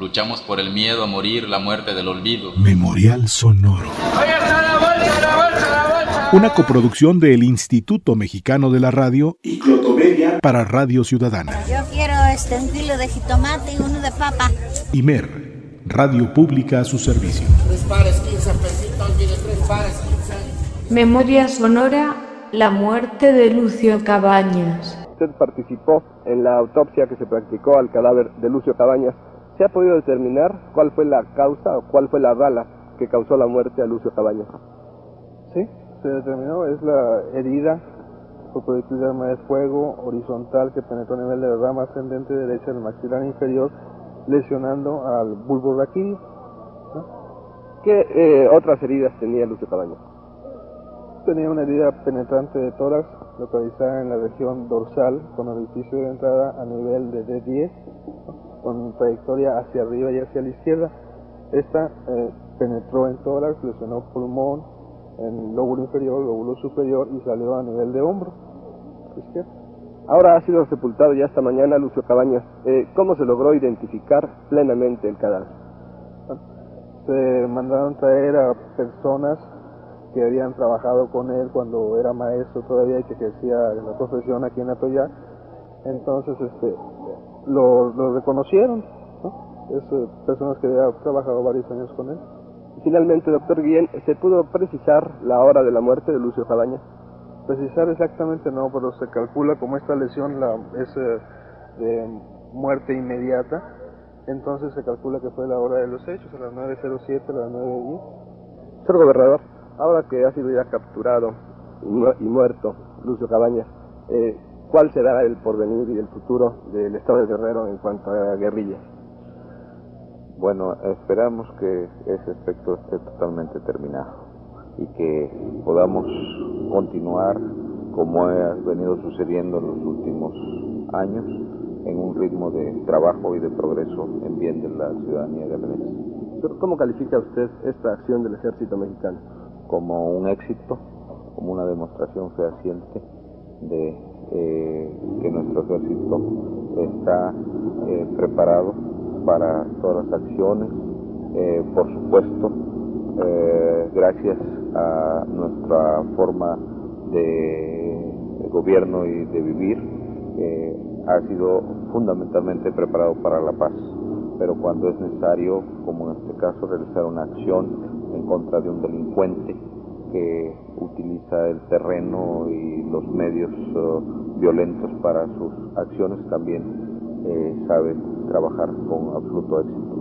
Luchamos por el miedo a morir, la muerte del olvido. Memorial Sonoro. Una coproducción del Instituto Mexicano de la Radio y Clotomedia para Radio Ciudadana. Yo quiero este, un kilo de jitomate y uno de papa. Imer, Radio Pública a su servicio. Tres pares, 15 pesitos, mire, tres pares, 15. Memoria sonora, la muerte de Lucio Cabañas. Usted participó en la autopsia que se practicó al cadáver de Lucio Cabañas. ¿Se ha podido determinar cuál fue la causa o cuál fue la bala que causó la muerte a Lucio Cabañas? Sí, se determinó, es la herida por proyectil de arma de fuego horizontal que penetró a nivel de la rama ascendente derecha del maxilar inferior, lesionando al bulbo raquídeo. ¿no? ¿Qué eh, otras heridas tenía Lucio Cabañas? Tenía una herida penetrante de tórax localizada en la región dorsal con orificio de entrada a nivel de D10 ¿no? con trayectoria hacia arriba y hacia la izquierda. Esta eh, penetró en tórax, lesionó pulmón, en lóbulo inferior, lóbulo superior y salió a nivel de hombro izquierdo. Ahora ha sido sepultado ya esta mañana Lucio Cabañas. Eh, ¿Cómo se logró identificar plenamente el cadáver? Se mandaron traer a personas que habían trabajado con él cuando era maestro todavía y que ejercía la profesión aquí en Atoyá. Entonces este, lo, lo reconocieron, ¿no? Es, eh, personas que habían trabajado varios años con él. Finalmente, doctor Guillén, ¿se pudo precisar la hora de la muerte de Lucio Cabañas? Precisar exactamente no, pero se calcula como esta lesión la, es eh, de muerte inmediata, entonces se calcula que fue la hora de los hechos, a las 9.07, a las 9.10. Señor gobernador, ahora que ha sido ya capturado y, mu y muerto Lucio Cabañas, eh, ¿cuál será el porvenir y el futuro del Estado de Guerrero en cuanto a guerrillas? Bueno, esperamos que ese aspecto esté totalmente terminado y que podamos continuar como ha venido sucediendo en los últimos años en un ritmo de trabajo y de progreso en bien de la ciudadanía guerrerense. ¿Cómo califica usted esta acción del ejército mexicano? Como un éxito, como una demostración fehaciente de eh, que nuestro ejército está eh, preparado para todas las acciones, eh, por supuesto, gracias a nuestra forma de, gobierno y de vivir, ha sido fundamentalmente preparado para la paz. Pero cuando es necesario, como en este caso, realizar una acción contra de un delincuente que utiliza el terreno y los medios uh, violentos para sus acciones, también eh, sabe trabajar con absoluto éxito.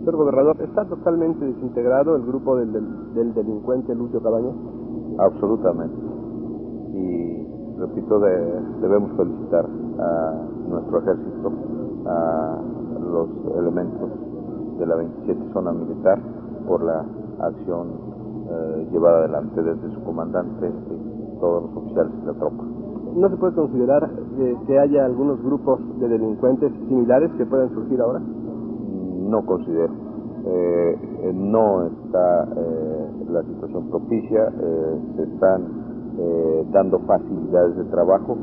Señor gobernador, ¿está totalmente desintegrado el grupo del, del, del delincuente Lucio Cabañas? Absolutamente. Y repito, de, debemos felicitar a nuestro ejército, a los elementos de la 27 zona militar por la acción eh, llevada adelante desde su comandante y todos los oficiales de la tropa. ¿No se puede considerar eh, que haya algunos grupos de similares que puedan surgir ahora? No considero. Eh, no está eh, la situación propicia, eh, se están eh, dando facilidades de trabajo,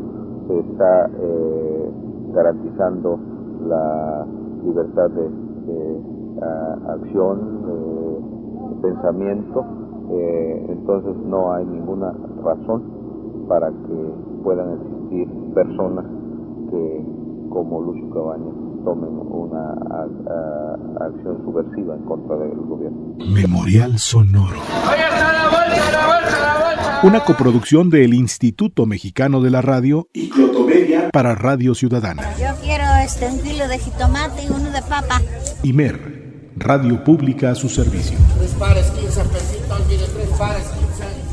se está eh, garantizando la libertad de, de a, acción, pensamiento, entonces no hay ninguna razón para que puedan existir personas que, como Lucio Cabañas, tomen una a, a, acción subversiva en contra del gobierno. Memorial Sonoro. Una coproducción del Instituto Mexicano de la Radio y Clotomedia para Radio Ciudadana. Yo quiero este, un kilo de jitomate y uno de papa. Imer, Radio Pública a su servicio. Tres pares, 15 pesitos, mire, tres pares, 15